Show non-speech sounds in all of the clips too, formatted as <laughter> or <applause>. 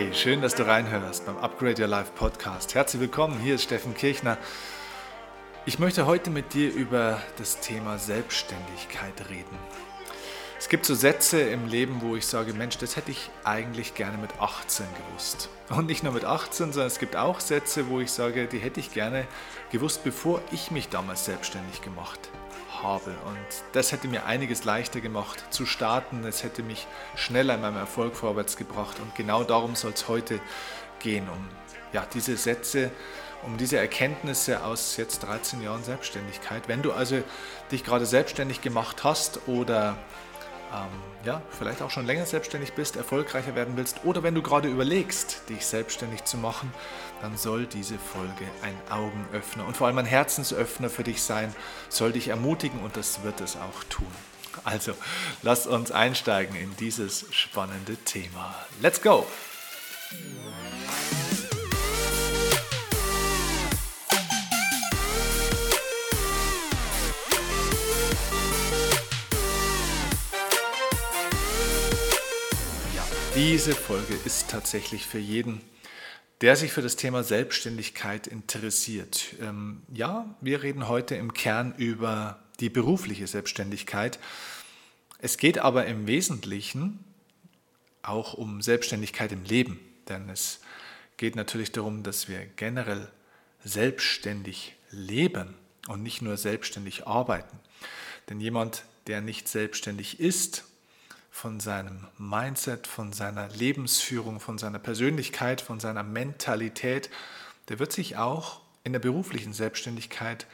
Hey, schön, dass du reinhörst beim Upgrade Your Life Podcast. Herzlich willkommen, hier ist Steffen Kirchner. Ich möchte heute mit dir über das Thema Selbstständigkeit reden. Es gibt so Sätze im Leben, wo ich sage, Mensch, das hätte ich eigentlich gerne mit 18 gewusst. Und nicht nur mit 18, sondern es gibt auch Sätze, wo ich sage, die hätte ich gerne gewusst, bevor ich mich damals selbstständig gemacht habe. Und das hätte mir einiges leichter gemacht zu starten. Es hätte mich schneller in meinem Erfolg vorwärts gebracht. Und genau darum soll es heute gehen, um ja, diese Sätze, um diese Erkenntnisse aus jetzt 13 Jahren Selbstständigkeit. Wenn du also dich gerade selbstständig gemacht hast oder ähm, ja, vielleicht auch schon länger selbstständig bist, erfolgreicher werden willst oder wenn du gerade überlegst, dich selbstständig zu machen, dann soll diese Folge ein Augenöffner und vor allem ein Herzensöffner für dich sein, soll dich ermutigen und das wird es auch tun. Also, lass uns einsteigen in dieses spannende Thema. Let's go! Diese Folge ist tatsächlich für jeden, der sich für das Thema Selbstständigkeit interessiert. Ähm, ja, wir reden heute im Kern über die berufliche Selbstständigkeit. Es geht aber im Wesentlichen auch um Selbstständigkeit im Leben, denn es geht natürlich darum, dass wir generell selbstständig leben und nicht nur selbstständig arbeiten. Denn jemand, der nicht selbstständig ist, von seinem Mindset, von seiner Lebensführung, von seiner Persönlichkeit, von seiner Mentalität, der wird sich auch in der beruflichen Selbstständigkeit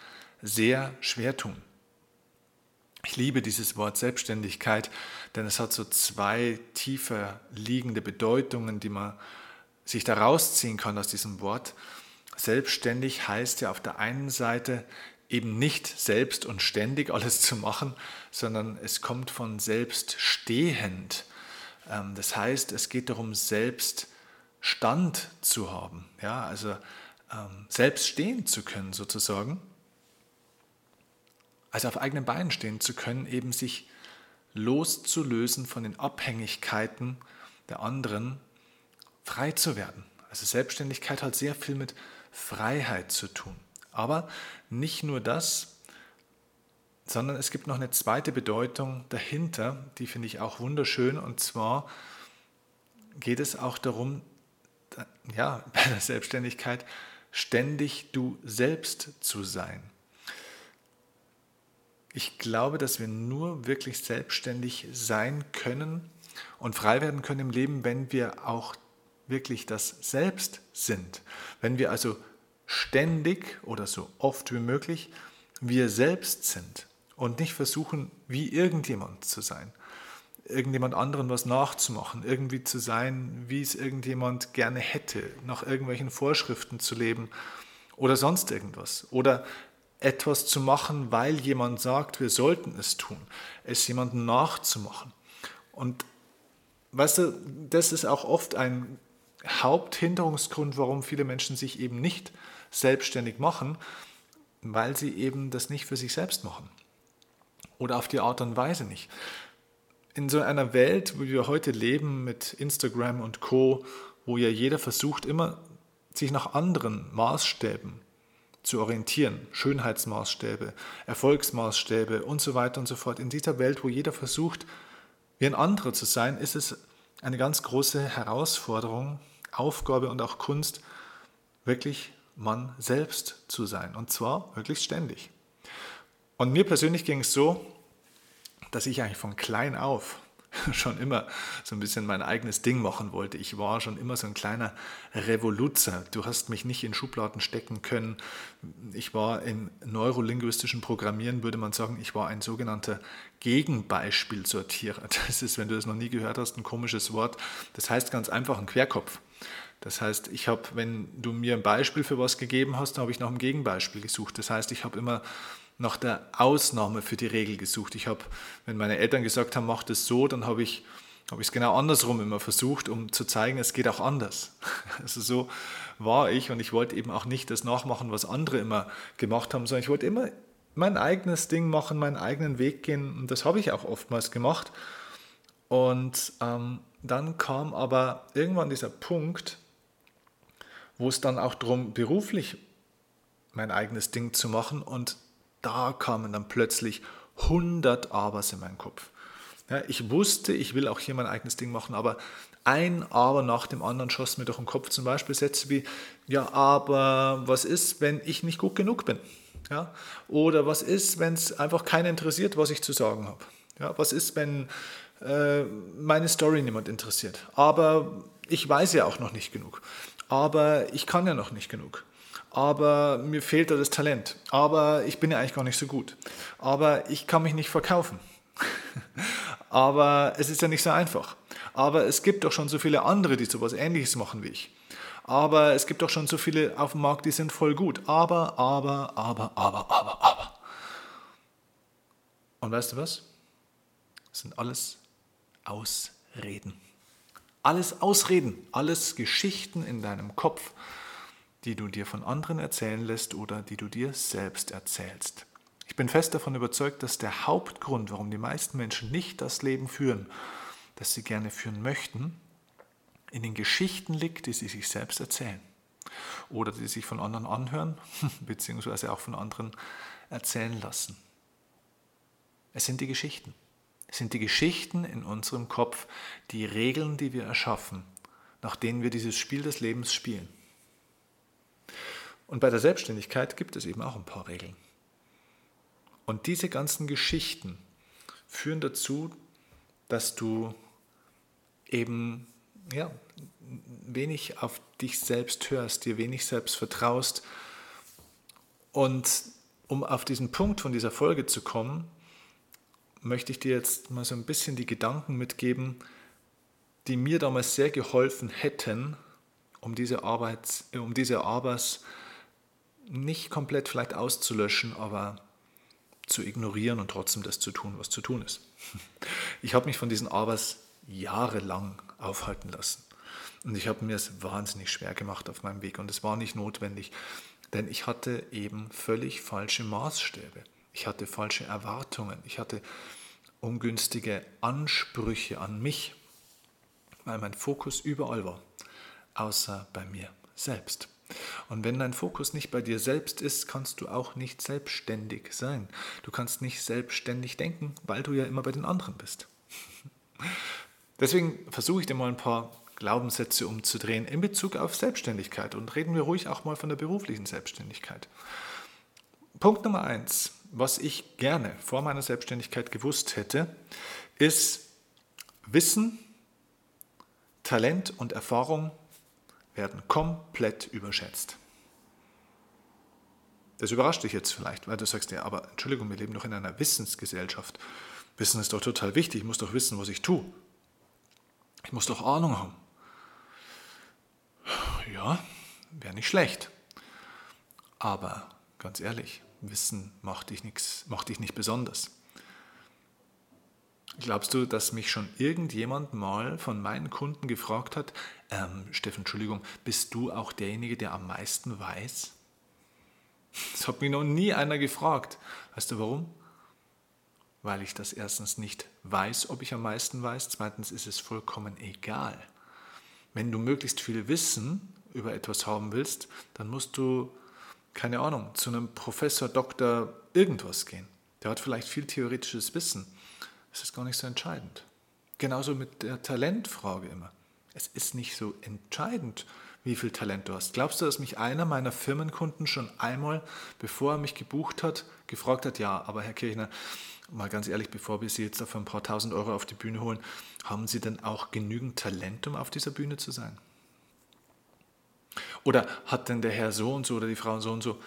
sehr schwer tun. Ich liebe dieses Wort Selbstständigkeit, denn es hat so zwei tiefer liegende Bedeutungen, die man sich da rausziehen kann aus diesem Wort. Selbstständig heißt ja auf der einen Seite eben nicht selbst und ständig alles zu machen, sondern es kommt von selbst stehend. Ähm, das heißt, es geht darum, selbst Stand zu haben, ja, also ähm, selbst stehen zu können sozusagen. Also auf eigenen Beinen stehen zu können, eben sich loszulösen von den Abhängigkeiten der anderen, frei zu werden. Also Selbstständigkeit hat sehr viel mit Freiheit zu tun. Aber nicht nur das, sondern es gibt noch eine zweite Bedeutung dahinter, die finde ich auch wunderschön. Und zwar geht es auch darum, ja, <laughs> bei der Selbstständigkeit ständig du selbst zu sein. Ich glaube, dass wir nur wirklich selbstständig sein können und frei werden können im Leben, wenn wir auch wirklich das Selbst sind. Wenn wir also ständig oder so oft wie möglich wir selbst sind und nicht versuchen, wie irgendjemand zu sein, irgendjemand anderen was nachzumachen, irgendwie zu sein, wie es irgendjemand gerne hätte, nach irgendwelchen Vorschriften zu leben oder sonst irgendwas. Oder etwas zu machen, weil jemand sagt, wir sollten es tun, es jemandem nachzumachen. Und weißt du, das ist auch oft ein Haupthinderungsgrund, warum viele Menschen sich eben nicht selbstständig machen, weil sie eben das nicht für sich selbst machen. Oder auf die Art und Weise nicht. In so einer Welt, wo wir heute leben mit Instagram und Co., wo ja jeder versucht, immer sich nach anderen Maßstäben zu orientieren, Schönheitsmaßstäbe, Erfolgsmaßstäbe und so weiter und so fort. In dieser Welt, wo jeder versucht, wie ein anderer zu sein, ist es eine ganz große Herausforderung, Aufgabe und auch Kunst, wirklich man selbst zu sein. Und zwar wirklich ständig. Und mir persönlich ging es so, dass ich eigentlich von klein auf <laughs> schon immer so ein bisschen mein eigenes Ding machen wollte. Ich war schon immer so ein kleiner Revoluzer. Du hast mich nicht in Schubladen stecken können. Ich war im neurolinguistischen Programmieren, würde man sagen, ich war ein sogenannter Gegenbeispielsortierer. <laughs> Das ist, wenn du das noch nie gehört hast, ein komisches Wort. Das heißt ganz einfach ein Querkopf. Das heißt, ich habe, wenn du mir ein Beispiel für was gegeben hast, dann habe ich nach einem Gegenbeispiel gesucht. Das heißt, ich habe immer nach der Ausnahme für die Regel gesucht. Ich habe, wenn meine Eltern gesagt haben, mach das so, dann habe ich habe ich es genau andersrum immer versucht, um zu zeigen, es geht auch anders. <laughs> Also so war ich und ich wollte eben auch nicht das nachmachen, was andere immer gemacht haben, sondern ich wollte immer mein eigenes Ding machen, meinen eigenen Weg gehen und das habe ich auch oftmals gemacht. Und ähm, dann kam aber irgendwann dieser Punkt, wo es dann auch darum, beruflich mein eigenes Ding zu machen und da kamen dann plötzlich 100 Abers in meinen Kopf. Ja, ich wusste, ich will auch hier mein eigenes Ding machen, aber ein Aber nach dem anderen schoss mir durch den Kopf. Zum Beispiel Sätze wie, ja, aber was ist, wenn ich nicht gut genug bin? Ja? Oder was ist, wenn es einfach keinen interessiert, was ich zu sagen habe? Ja? Was ist, wenn äh, meine Story niemand interessiert? Aber ich weiß ja auch noch nicht genug. Aber ich kann ja noch nicht genug. Aber mir fehlt da das Talent. Aber ich bin ja eigentlich gar nicht so gut. Aber ich kann mich nicht verkaufen. <laughs> Aber es ist ja nicht so einfach. Aber es gibt doch schon so viele andere, die sowas Ähnliches machen wie ich. Aber es gibt doch schon so viele auf dem Markt, die sind voll gut. Aber, aber, aber, aber, aber, aber. Und weißt du was? Das sind alles Ausreden. Alles Ausreden, alles Geschichten in deinem Kopf, die du dir von anderen erzählen lässt oder die du dir selbst erzählst. Ich bin fest davon überzeugt, dass der Hauptgrund, warum die meisten Menschen nicht das Leben führen, das sie gerne führen möchten, in den Geschichten liegt, die sie sich selbst erzählen oder die sich von anderen anhören, <laughs> beziehungsweise auch von anderen erzählen lassen. Es sind die Geschichten. Sind die Geschichten in unserem Kopf, die Regeln, die wir erschaffen, nach denen wir dieses Spiel des Lebens spielen. Und bei der Selbstständigkeit gibt es eben auch ein paar Regeln. Und diese ganzen Geschichten führen dazu, dass du eben ja, wenig auf dich selbst hörst, dir wenig selbst vertraust. Und um auf diesen Punkt von dieser Folge zu kommen, möchte ich dir jetzt mal so ein bisschen die Gedanken mitgeben, die mir damals sehr geholfen hätten, um diese Arbeit, um diese Arbeit nicht komplett vielleicht auszulöschen, aber zu ignorieren und trotzdem das zu tun, was zu tun ist. <laughs> Ich habe mich von diesen Abers jahrelang aufhalten lassen. Und ich habe mir es wahnsinnig schwer gemacht auf meinem Weg und es war nicht notwendig, denn ich hatte eben völlig falsche Maßstäbe. Ich hatte falsche Erwartungen. Ich hatte ungünstige Ansprüche an mich, weil mein Fokus überall war, außer bei mir selbst. Und wenn dein Fokus nicht bei dir selbst ist, kannst du auch nicht selbstständig sein. Du kannst nicht selbstständig denken, weil du ja immer bei den anderen bist. <laughs> Deswegen versuche ich dir mal ein paar Glaubenssätze umzudrehen in Bezug auf Selbstständigkeit und reden wir ruhig auch mal von der beruflichen Selbstständigkeit. Punkt Nummer eins, was ich gerne vor meiner Selbstständigkeit gewusst hätte, ist Wissen, Talent und Erfahrung werden komplett überschätzt. Das überrascht dich jetzt vielleicht, weil du sagst, ja, aber Entschuldigung, wir leben doch in einer Wissensgesellschaft. Wissen ist doch total wichtig, ich muss doch wissen, was ich tue. Ich muss doch Ahnung haben. Ja, wäre nicht schlecht. Aber ganz ehrlich, Wissen macht dich, nix, macht dich nicht besonders. Glaubst du, dass mich schon irgendjemand mal von meinen Kunden gefragt hat, ähm, Steffen, Entschuldigung, bist du auch derjenige, der am meisten weiß? Das hat mich noch nie einer gefragt. Weißt du warum? Weil ich das erstens nicht weiß, ob ich am meisten weiß. Zweitens ist es vollkommen egal. Wenn du möglichst viel Wissen über etwas haben willst, dann musst du, keine Ahnung, zu einem Professor, Doktor, irgendwas gehen. Der hat vielleicht viel theoretisches Wissen. Das ist gar nicht so entscheidend. Genauso mit der Talentfrage immer. Es ist nicht so entscheidend, wie viel Talent du hast. Glaubst du, dass mich einer meiner Firmenkunden schon einmal, bevor er mich gebucht hat, gefragt hat, ja, aber Herr Kirchner, mal ganz ehrlich, bevor wir Sie jetzt dafür ein paar tausend Euro auf die Bühne holen, haben Sie denn auch genügend Talent, um auf dieser Bühne zu sein? Oder hat denn der Herr so und so oder die Frau so und so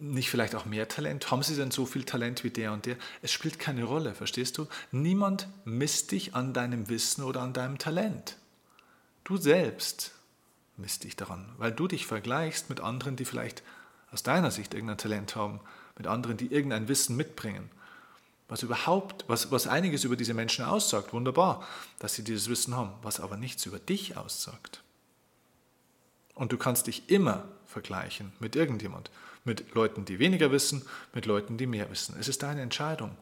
nicht vielleicht auch mehr Talent? Haben sie denn so viel Talent wie der und der? Es spielt keine Rolle, verstehst du? Niemand misst dich an deinem Wissen oder an deinem Talent. Du selbst misst dich daran, weil du dich vergleichst mit anderen, die vielleicht aus deiner Sicht irgendein Talent haben, mit anderen, die irgendein Wissen mitbringen. Was überhaupt, was, was einiges über diese Menschen aussagt, wunderbar, dass sie dieses Wissen haben, was aber nichts über dich aussagt. Und du kannst dich immer vergleichen mit irgendjemand mit Leuten, die weniger wissen, mit Leuten, die mehr wissen. Es ist deine Entscheidung.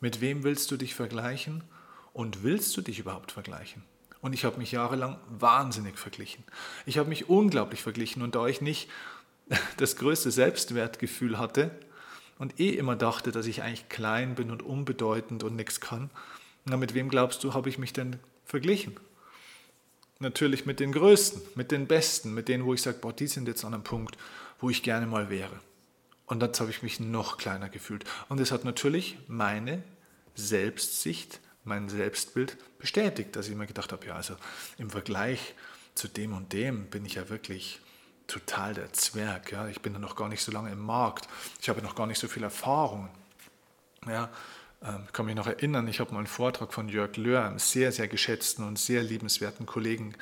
Mit wem willst du dich vergleichen und willst du dich überhaupt vergleichen? Und ich habe mich jahrelang wahnsinnig verglichen. Ich habe mich unglaublich verglichen und da ich nicht <laughs> das größte Selbstwertgefühl hatte und eh immer dachte, dass ich eigentlich klein bin und unbedeutend und nichts kann, na, mit wem glaubst du, habe ich mich denn verglichen? Natürlich mit den Größten, mit den Besten, mit denen, wo ich sage, boah, die sind jetzt an einem Punkt, wo ich gerne mal wäre. Und jetzt habe ich mich noch kleiner gefühlt. Und es hat natürlich meine Selbstsicht, mein Selbstbild bestätigt, dass ich mir gedacht habe, ja, also im Vergleich zu dem und dem bin ich ja wirklich total der Zwerg. Ja. Ich bin ja noch gar nicht so lange im Markt. Ich habe noch gar nicht so viel Erfahrung. Ja, ich kann mich noch erinnern, ich habe mal einen Vortrag von Jörg Löhr, einem sehr, sehr geschätzten und sehr liebenswerten Kollegen,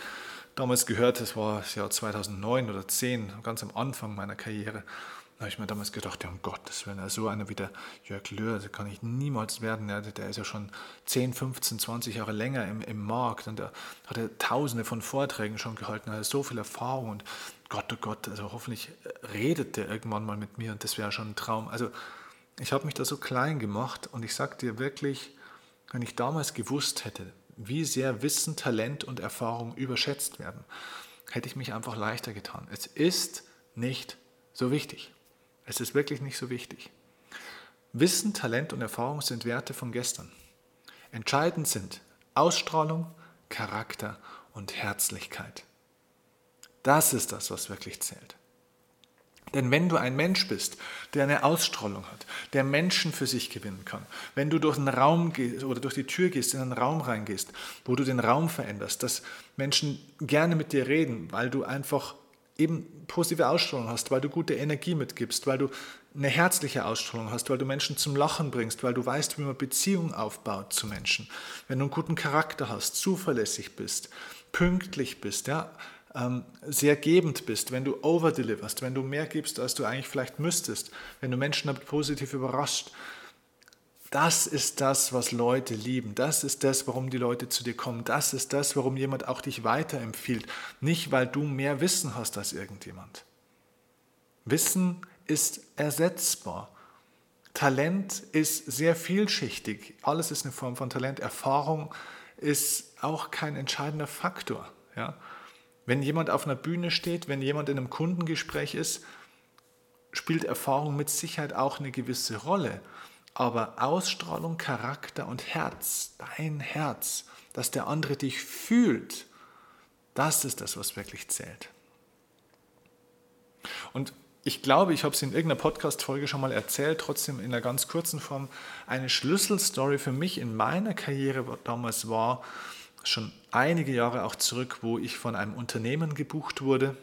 damals gehört. Das war das Jahr 2009 oder 2010, ganz am Anfang meiner Karriere. Da habe ich mir damals gedacht, ja um Gottes Willen, so einer wie der Jörg Löhr, der kann ich niemals werden. Der ist ja schon 10, 15, 20 Jahre länger im, im Markt und da hat er tausende von Vorträgen schon gehalten, er hat so viel Erfahrung und Gott, oh Gott, also hoffentlich redet der irgendwann mal mit mir und das wäre schon ein Traum. Also ich habe mich da so klein gemacht und ich sage dir wirklich, wenn ich damals gewusst hätte, wie sehr Wissen, Talent und Erfahrung überschätzt werden, hätte ich mich einfach leichter getan. Es ist nicht so wichtig. Es ist wirklich nicht so wichtig. Wissen, Talent und Erfahrung sind Werte von gestern. Entscheidend sind Ausstrahlung, Charakter und Herzlichkeit. Das ist das, was wirklich zählt. Denn wenn du ein Mensch bist, der eine Ausstrahlung hat, der Menschen für sich gewinnen kann, wenn du durch einen Raum gehst oder durch die Tür gehst, in einen Raum reingehst, wo du den Raum veränderst, dass Menschen gerne mit dir reden, weil du einfach eben positive Ausstrahlung hast, weil du gute Energie mitgibst, weil du eine herzliche Ausstrahlung hast, weil du Menschen zum Lachen bringst, weil du weißt, wie man Beziehungen aufbaut zu Menschen, wenn du einen guten Charakter hast, zuverlässig bist, pünktlich bist, ja, sehr gebend bist, wenn du overdeliverst, wenn du mehr gibst, als du eigentlich vielleicht müsstest, wenn du Menschen damit positiv überrascht. Das ist das, was Leute lieben. Das ist das, warum die Leute zu dir kommen. Das ist das, warum jemand auch dich weiterempfiehlt. Nicht, weil du mehr Wissen hast als irgendjemand. Wissen ist ersetzbar. Talent ist sehr vielschichtig. Alles ist eine Form von Talent. Erfahrung ist auch kein entscheidender Faktor. Ja? Wenn jemand auf einer Bühne steht, wenn jemand in einem Kundengespräch ist, spielt Erfahrung mit Sicherheit auch eine gewisse Rolle. Aber Ausstrahlung, Charakter und Herz, dein Herz, dass der andere dich fühlt, das ist das, was wirklich zählt. Und ich glaube, ich habe es in irgendeiner Podcast-Folge schon mal erzählt, trotzdem in einer ganz kurzen Form. Eine Schlüsselstory für mich in meiner Karriere damals war, schon einige Jahre auch zurück, wo ich von einem Unternehmen gebucht wurde.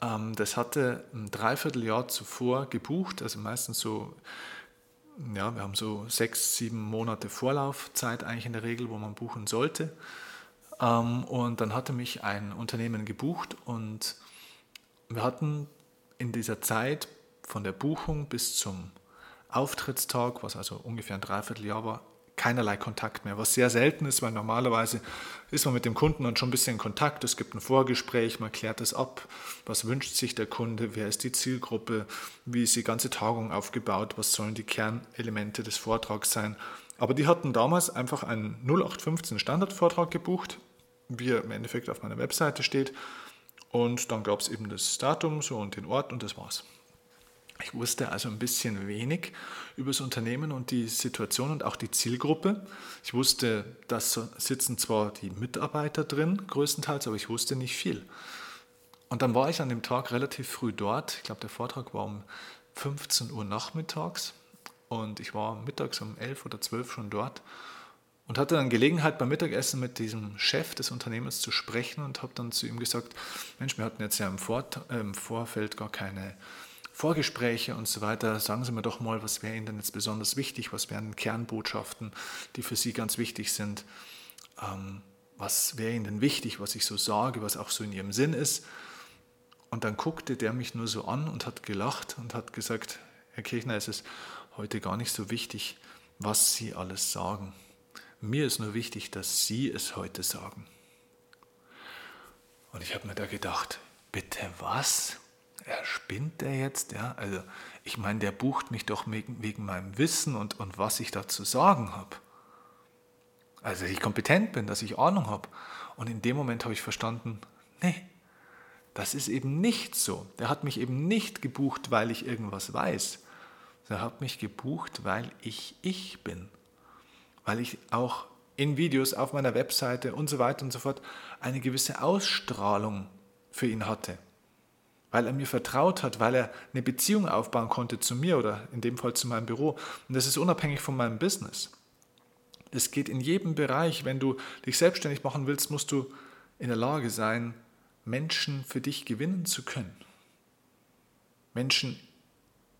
Ähm, das hatte ein Dreivierteljahr zuvor gebucht, also meistens so, ja, wir haben so sechs, sieben Monate Vorlaufzeit eigentlich in der Regel, wo man buchen sollte. Ähm, und dann hatte mich ein Unternehmen gebucht und wir hatten in dieser Zeit von der Buchung bis zum Auftrittstag, was also ungefähr ein Dreivierteljahr war, keinerlei Kontakt mehr, was sehr selten ist, weil normalerweise ist man mit dem Kunden dann schon ein bisschen in Kontakt, es gibt ein Vorgespräch, man klärt das ab, was wünscht sich der Kunde, wer ist die Zielgruppe, wie ist die ganze Tagung aufgebaut, was sollen die Kernelemente des Vortrags sein. Aber die hatten damals einfach einen 0815 Standardvortrag gebucht, wie er im Endeffekt auf meiner Webseite steht. Und dann gab es eben das Datum so und den Ort und das war's. Ich wusste also ein bisschen wenig über das Unternehmen und die Situation und auch die Zielgruppe. Ich wusste, da sitzen zwar die Mitarbeiter drin, größtenteils, aber ich wusste nicht viel. Und dann war ich an dem Tag relativ früh dort. Ich glaube, der Vortrag war um 15 Uhr nachmittags und ich war mittags um 11 oder 12 schon dort und hatte dann Gelegenheit beim Mittagessen mit diesem Chef des Unternehmens zu sprechen und habe dann zu ihm gesagt, Mensch, wir hatten jetzt ja im, Vor im Vorfeld gar keine Vorgespräche und so weiter. Sagen Sie mir doch mal, was wäre Ihnen denn jetzt besonders wichtig? Was wären Kernbotschaften, die für Sie ganz wichtig sind? Ähm, was wäre Ihnen denn wichtig, was ich so sage, was auch so in Ihrem Sinn ist? Und dann guckte der mich nur so an und hat gelacht und hat gesagt, Herr Kirchner, es ist heute gar nicht so wichtig, was Sie alles sagen. Mir ist nur wichtig, dass Sie es heute sagen. Und ich habe mir da gedacht, bitte was? Er spinnt der jetzt? Ja, also ich meine, der bucht mich doch wegen, wegen meinem Wissen und, und was ich da zu sagen habe. Also, dass ich kompetent bin, dass ich Ahnung habe. Und in dem Moment habe ich verstanden, nee, das ist eben nicht so. Der hat mich eben nicht gebucht, weil ich irgendwas weiß. Er hat mich gebucht, weil ich ich bin. Weil ich auch in Videos auf meiner Webseite und so weiter und so fort eine gewisse Ausstrahlung für ihn hatte. Weil er mir vertraut hat, weil er eine Beziehung aufbauen konnte zu mir oder in dem Fall zu meinem Büro. Und das ist unabhängig von meinem Business. Es geht in jedem Bereich. Wenn du dich selbstständig machen willst, musst du in der Lage sein, Menschen für dich gewinnen zu können. Menschen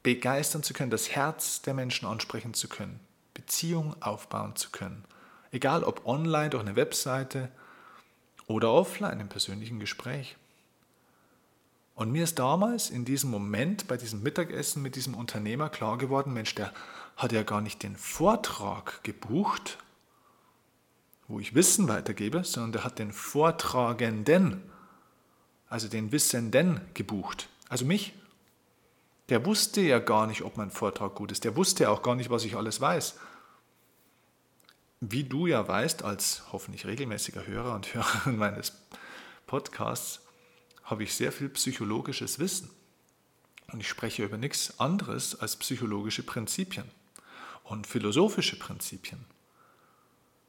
begeistern zu können, das Herz der Menschen ansprechen zu können, Beziehungen aufbauen zu können. Egal ob online durch eine Webseite oder offline im persönlichen Gespräch. Und mir ist damals in diesem Moment bei diesem Mittagessen mit diesem Unternehmer klar geworden, Mensch, der hat ja gar nicht den Vortrag gebucht, wo ich Wissen weitergebe, sondern der hat den Vortragenden, also den Wissenden gebucht, also mich. Der wusste ja gar nicht, ob mein Vortrag gut ist. Der wusste ja auch gar nicht, was ich alles weiß. Wie du ja weißt, als hoffentlich regelmäßiger Hörer und Hörerin meines Podcasts, habe ich sehr viel psychologisches Wissen. Und ich spreche über nichts anderes als psychologische Prinzipien und philosophische Prinzipien.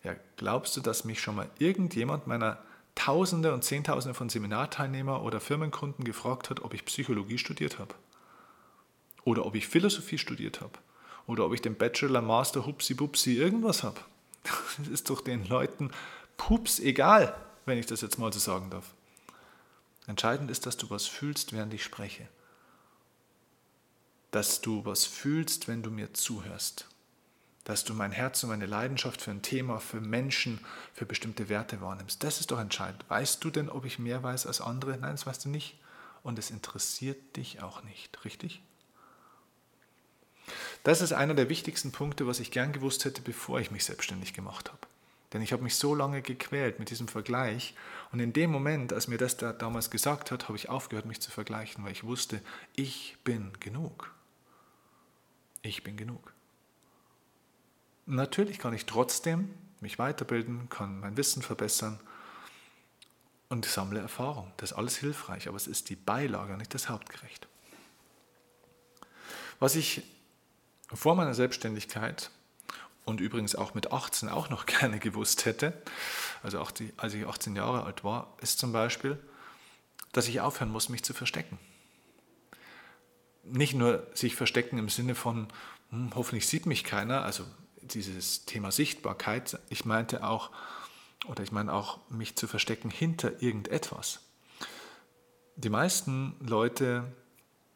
Ja, glaubst du, dass mich schon mal irgendjemand meiner Tausende und Zehntausende von Seminarteilnehmer oder Firmenkunden gefragt hat, ob ich Psychologie studiert habe? Oder ob ich Philosophie studiert habe. Oder ob ich den Bachelor, Master, Hupsi, Bupsi, irgendwas habe. <laughs> Das ist doch den Leuten pups egal, wenn ich das jetzt mal so sagen darf. Entscheidend ist, dass du was fühlst, während ich spreche. Dass du was fühlst, wenn du mir zuhörst. Dass du mein Herz und meine Leidenschaft für ein Thema, für Menschen, für bestimmte Werte wahrnimmst. Das ist doch entscheidend. Weißt du denn, ob ich mehr weiß als andere? Nein, das weißt du nicht. Und es interessiert dich auch nicht, richtig? Das ist einer der wichtigsten Punkte, was ich gern gewusst hätte, bevor ich mich selbstständig gemacht habe. Denn ich habe mich so lange gequält mit diesem Vergleich. Und in dem Moment, als mir das da damals gesagt hat, habe ich aufgehört, mich zu vergleichen, weil ich wusste, ich bin genug. Ich bin genug. Natürlich kann ich trotzdem mich weiterbilden, kann mein Wissen verbessern und sammle Erfahrung. Das ist alles hilfreich, aber es ist die Beilage, nicht das Hauptgericht. Was ich vor meiner Selbstständigkeit und übrigens auch mit 18 auch noch <laughs> gerne gewusst hätte, also auch die, als ich 18 Jahre alt war, ist zum Beispiel, dass ich aufhören muss, mich zu verstecken. Nicht nur sich verstecken im Sinne von, hm, hoffentlich sieht mich keiner, also dieses Thema Sichtbarkeit, ich meinte auch, oder ich meine auch, mich zu verstecken hinter irgendetwas. Die meisten Leute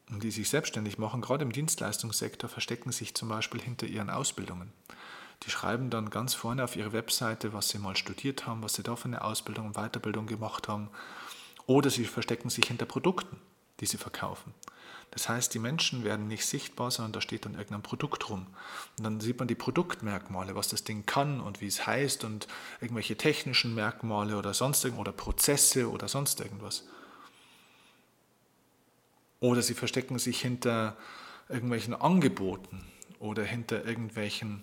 die sich selbstständig machen, gerade im Dienstleistungssektor, verstecken sich zum Beispiel hinter ihren Ausbildungen. Die schreiben dann ganz vorne auf ihre Webseite, was sie mal studiert haben, was sie da für eine Ausbildung und Weiterbildung gemacht haben. Oder sie verstecken sich hinter Produkten, die sie verkaufen. Das heißt, die Menschen werden nicht sichtbar, sondern da steht dann irgendein Produkt rum. Und dann sieht man die Produktmerkmale, was das Ding kann und wie es heißt und irgendwelche technischen Merkmale oder sonst irgendwas oder Prozesse oder sonst irgendwas. Oder sie verstecken sich hinter irgendwelchen Angeboten oder hinter irgendwelchen,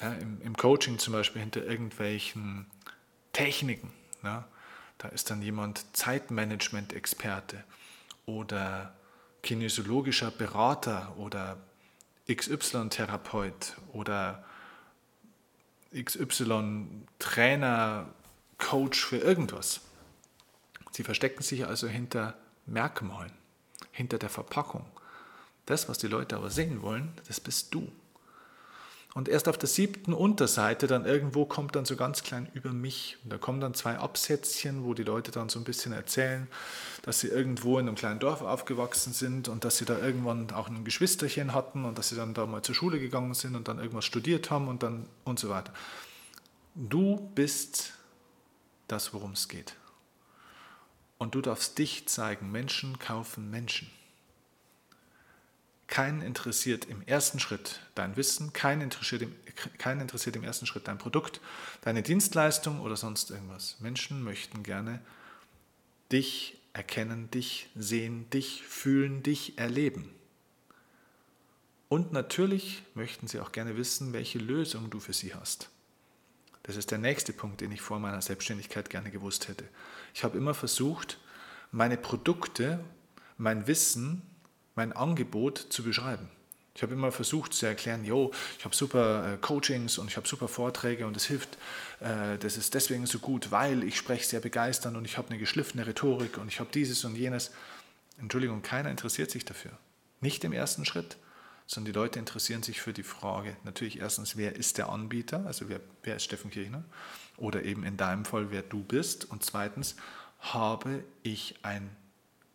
ja, im, im, Coaching zum Beispiel, hinter irgendwelchen Techniken. Ja. Da ist dann jemand Zeitmanagement-Experte oder kinesiologischer Berater oder XY-Therapeut oder XY-Trainer, Coach für irgendwas. Sie verstecken sich also hinter Merkmalen hinter der Verpackung. Das, was die Leute aber sehen wollen, das bist du. Und erst auf der siebten Unterseite dann irgendwo kommt dann so ganz klein über mich. Und da kommen dann zwei Absätzchen, wo die Leute dann so ein bisschen erzählen, dass sie irgendwo in einem kleinen Dorf aufgewachsen sind und dass sie da irgendwann auch ein Geschwisterchen hatten und dass sie dann da mal zur Schule gegangen sind und dann irgendwas studiert haben und dann und so weiter. Du bist das, worum es geht. Und du darfst dich zeigen. Menschen kaufen Menschen. Keinen interessiert im ersten Schritt dein Wissen, keinen interessiert, im, interessiert im ersten Schritt dein Produkt, deine Dienstleistung oder sonst irgendwas. Menschen möchten gerne dich erkennen, dich sehen, dich fühlen, dich erleben. Und natürlich möchten sie auch gerne wissen, welche Lösung du für sie hast. Das ist der nächste Punkt, den ich vor meiner Selbstständigkeit gerne gewusst hätte. Ich habe immer versucht, meine Produkte, mein Wissen, mein Angebot zu beschreiben. Ich habe immer versucht zu erklären, jo, ich habe super äh, Coachings und ich habe super Vorträge und es hilft, äh, das ist deswegen so gut, weil ich spreche sehr begeisternd und ich habe eine geschliffene Rhetorik und ich habe dieses und jenes. Entschuldigung, keiner interessiert sich dafür. Nicht im ersten Schritt, sondern die Leute interessieren sich für die Frage, natürlich erstens, wer ist der Anbieter, also wer, wer ist Steffen Kirchner oder eben in deinem Fall, wer du bist und zweitens, habe ich ein,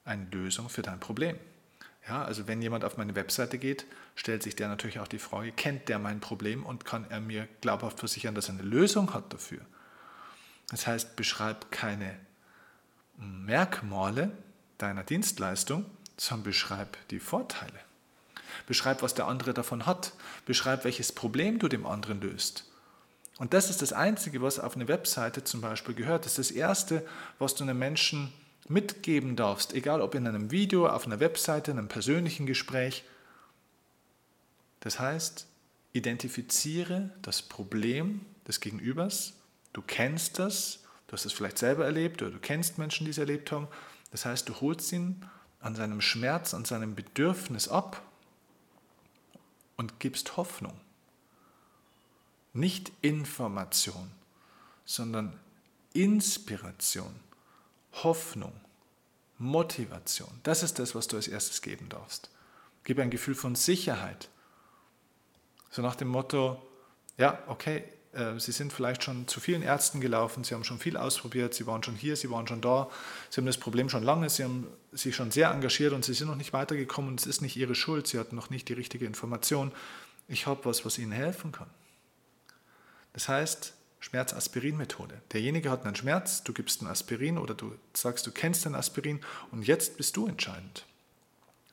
eine Lösung für dein Problem. Ja, also wenn jemand auf meine Webseite geht, stellt sich der natürlich auch die Frage, kennt der mein Problem und kann er mir glaubhaft versichern, dass er eine Lösung hat dafür? Das heißt, beschreib keine Merkmale deiner Dienstleistung, sondern beschreib die Vorteile. Beschreib, was der andere davon hat. Beschreib, welches Problem du dem anderen löst. Und das ist das Einzige, was auf eine Webseite zum Beispiel gehört. Das ist das Erste, was du einem Menschen mitgeben darfst, egal ob in einem Video, auf einer Webseite, in einem persönlichen Gespräch. Das heißt, identifiziere das Problem des Gegenübers, du kennst das, du hast es vielleicht selber erlebt oder du kennst Menschen, die es erlebt haben. Das heißt, du holst ihn an seinem Schmerz, an seinem Bedürfnis ab und gibst Hoffnung. Nicht Information, sondern Inspiration. Hoffnung, Motivation. Das ist das, was du als erstes geben darfst. Gib ein Gefühl von Sicherheit. So nach dem Motto, ja, okay, äh, Sie sind vielleicht schon zu vielen Ärzten gelaufen, Sie haben schon viel ausprobiert, Sie waren schon hier, Sie waren schon da, Sie haben das Problem schon lange, Sie haben sich schon sehr engagiert und Sie sind noch nicht weitergekommen und es ist nicht Ihre Schuld, Sie hatten noch nicht die richtige Information. Ich habe was, was Ihnen helfen kann. Das heißt, Schmerz-Aspirin-Methode. Derjenige hat einen Schmerz, du gibst ein Aspirin oder du sagst, du kennst ein Aspirin und jetzt bist du entscheidend.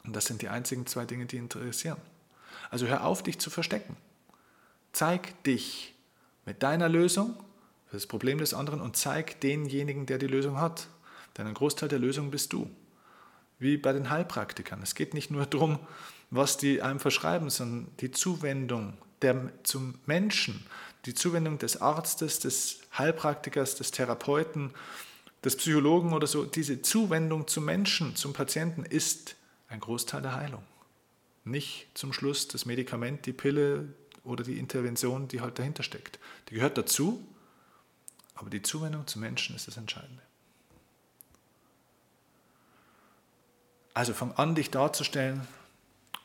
Und das sind die einzigen zwei Dinge, die interessieren. Also hör auf, dich zu verstecken. Zeig dich mit deiner Lösung für das Problem des anderen und zeig denjenigen, der die Lösung hat. Denn ein Großteil der Lösung bist du. Wie bei den Heilpraktikern. Es geht nicht nur darum, was die einem verschreiben, sondern die Zuwendung der, zum Menschen, die Zuwendung des Arztes, des Heilpraktikers, des Therapeuten, des Psychologen oder so, diese Zuwendung zum Menschen, zum Patienten ist ein Großteil der Heilung. Nicht zum Schluss das Medikament, die Pille oder die Intervention, die halt dahinter steckt. Die gehört dazu, aber die Zuwendung zum Menschen ist das Entscheidende. Also fang an, dich darzustellen.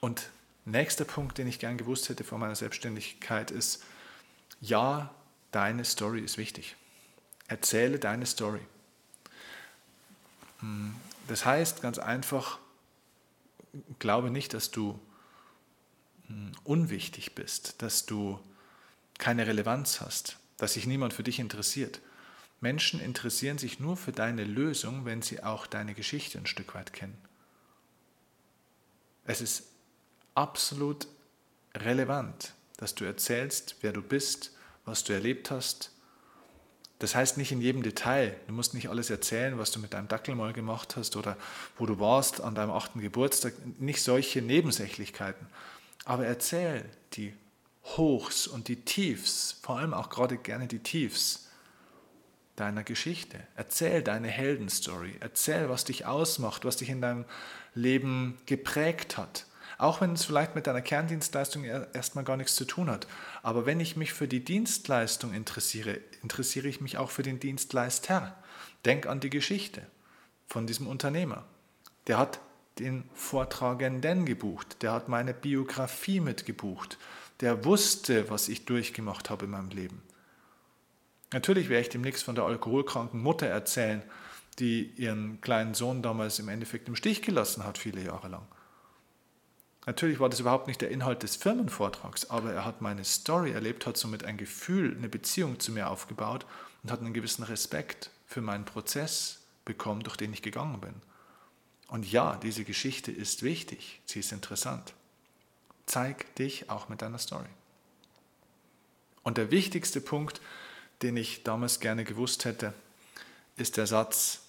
Und nächster Punkt, den ich gern gewusst hätte vor meiner Selbstständigkeit, ist, ja, deine Story ist wichtig. Erzähle deine Story. Hm, das heißt ganz einfach, glaube nicht, dass du hm, unwichtig bist, dass du keine Relevanz hast, dass sich niemand für dich interessiert. Menschen interessieren sich nur für deine Lösung, wenn sie auch deine Geschichte ein Stück weit kennen. Es ist absolut relevant, dass du erzählst, wer du bist, was du erlebt hast. Das heißt nicht in jedem Detail. Du musst nicht alles erzählen, was du mit deinem Dackel mal gemacht hast oder wo du warst an deinem achten Geburtstag. Nicht solche Nebensächlichkeiten. Aber erzähl die Hochs und die Tiefs, vor allem auch gerade gerne die Tiefs deiner Geschichte. Erzähl deine Heldenstory. Erzähl, was dich ausmacht, was dich in deinem Leben geprägt hat. Auch wenn es vielleicht mit deiner Kerndienstleistung erstmal gar nichts zu tun hat. Aber wenn ich mich für die Dienstleistung interessiere, interessiere ich mich auch für den Dienstleister. Denk an die Geschichte von diesem Unternehmer. Der hat den Vortragenden gebucht, der hat meine Biografie mitgebucht, der wusste, was ich durchgemacht habe in meinem Leben. Natürlich werde ich demnächst von der alkoholkranken Mutter erzählen, die ihren kleinen Sohn damals im Endeffekt im Stich gelassen hat, viele Jahre lang. Natürlich war das überhaupt nicht der Inhalt des Firmenvortrags, aber er hat meine Story erlebt, hat somit ein Gefühl, eine Beziehung zu mir aufgebaut und hat einen gewissen Respekt für meinen Prozess bekommen, durch den ich gegangen bin. Und ja, diese Geschichte ist wichtig, sie ist interessant. Zeig dich auch mit deiner Story. Und der wichtigste Punkt, den ich damals gerne gewusst hätte, ist der Satz,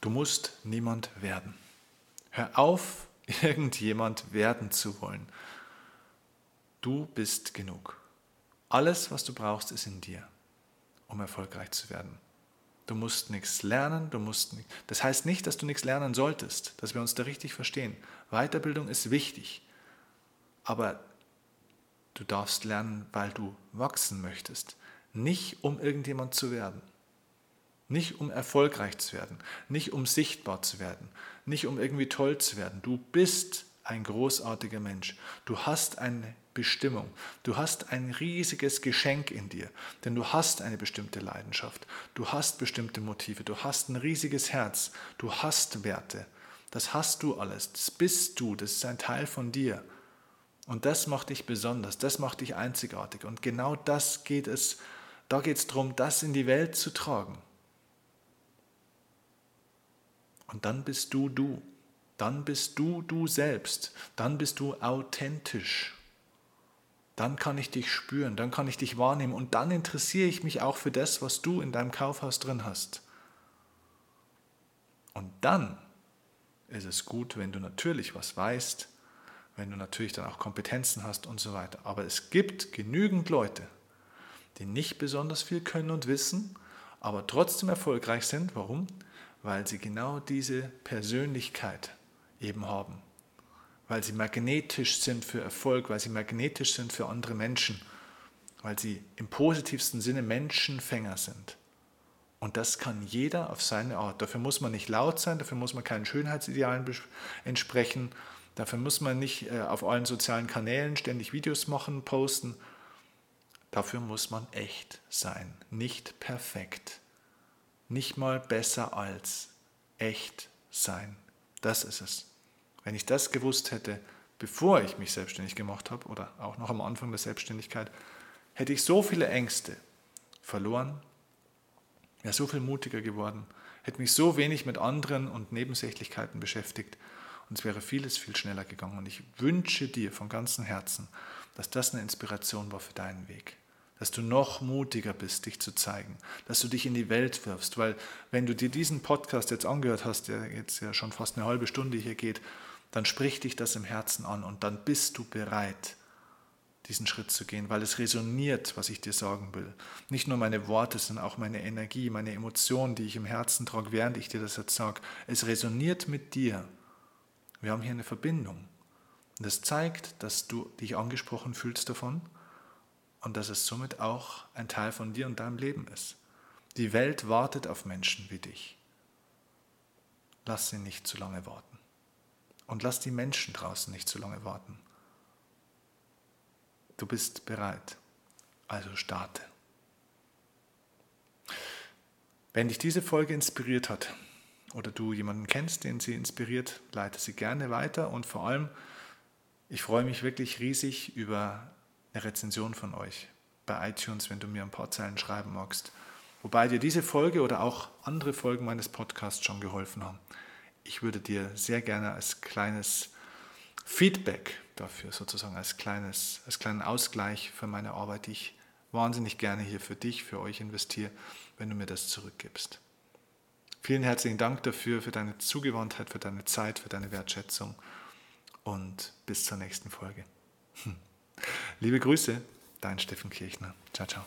du musst niemand werden. Hör auf, <laughs> irgendjemand werden zu wollen. Du bist genug. Alles, was du brauchst, ist in dir, um erfolgreich zu werden. Du musst nichts lernen, du musst nicht. Das heißt nicht, dass du nichts lernen solltest, dass wir uns da richtig verstehen. Weiterbildung ist wichtig, aber du darfst lernen, weil du wachsen möchtest, nicht um irgendjemand zu werden. Nicht um erfolgreich zu werden, nicht um sichtbar zu werden, nicht um irgendwie toll zu werden. Du bist ein großartiger Mensch. Du hast eine Bestimmung. Du hast ein riesiges Geschenk in dir, denn du hast eine bestimmte Leidenschaft. Du hast bestimmte Motive. Du hast ein riesiges Herz. Du hast Werte. Das hast du alles. Das bist du. Das ist ein Teil von dir. Und das macht dich besonders. Das macht dich einzigartig. Und genau das geht es. Da geht es darum, das in die Welt zu tragen. Und dann bist du du. Dann bist du du selbst. Dann bist du authentisch. Dann kann ich dich spüren, dann kann ich dich wahrnehmen und dann interessiere ich mich auch für das, was du in deinem Kaufhaus drin hast. Und dann ist es gut, wenn du natürlich was weißt, wenn du natürlich dann auch Kompetenzen hast und so weiter. Aber es gibt genügend Leute, die nicht besonders viel können und wissen, aber trotzdem erfolgreich sind. Warum? Weil sie genau diese Persönlichkeit eben haben, weil sie magnetisch sind für Erfolg, weil sie magnetisch sind für andere Menschen, weil sie im positivsten Sinne Menschenfänger sind. Und das kann jeder auf seine Art. Dafür muss man nicht laut sein, dafür muss man keinen Schönheitsidealen entsprechen, dafür muss man nicht äh, auf allen sozialen Kanälen ständig Videos machen, posten. Dafür muss man echt sein, nicht perfekt nicht mal besser als echt sein. Das ist es. Wenn ich das gewusst hätte, bevor ich mich selbstständig gemacht habe oder auch noch am Anfang der Selbstständigkeit, hätte ich so viele Ängste verloren, wäre so viel mutiger geworden, hätte mich so wenig mit anderen und Nebensächlichkeiten beschäftigt und es wäre vieles viel schneller gegangen. Und ich wünsche dir von ganzem Herzen, dass das eine Inspiration war für deinen Weg dass du noch mutiger bist, dich zu zeigen, dass du dich in die Welt wirfst, weil wenn du dir diesen Podcast jetzt angehört hast, der jetzt ja schon fast eine halbe Stunde hier geht, dann spricht dich das im Herzen an und dann bist du bereit, diesen Schritt zu gehen, weil es resoniert, was ich dir sagen will. Nicht nur meine Worte, sondern auch meine Energie, meine Emotionen, die ich im Herzen trage, während ich dir das jetzt sage. Es resoniert mit dir. Wir haben hier eine Verbindung. Und das zeigt, dass du dich angesprochen fühlst davon und dass es somit auch ein Teil von dir und deinem Leben ist. Die Welt wartet auf Menschen wie dich. Lass sie nicht zu lange warten. Und lass die Menschen draußen nicht zu lange warten. Du bist bereit, also starte. Wenn dich diese Folge inspiriert hat oder du jemanden kennst, den sie inspiriert, leite sie gerne weiter und vor allem, ich freue mich wirklich riesig über eine Rezension von euch bei iTunes, wenn du mir ein paar Zeilen schreiben magst. Wobei dir diese Folge oder auch andere Folgen meines Podcasts schon geholfen haben. Ich würde dir sehr gerne als kleines Feedback dafür, sozusagen als, kleines, als kleinen Ausgleich für meine Arbeit, die ich wahnsinnig gerne hier für dich, für euch investiere, wenn du mir das zurückgibst. Vielen herzlichen Dank dafür, für deine Zugewandtheit, für deine Zeit, für deine Wertschätzung und bis zur nächsten Folge. Hm. Liebe Grüße, dein Steffen Kirchner. Ciao, ciao.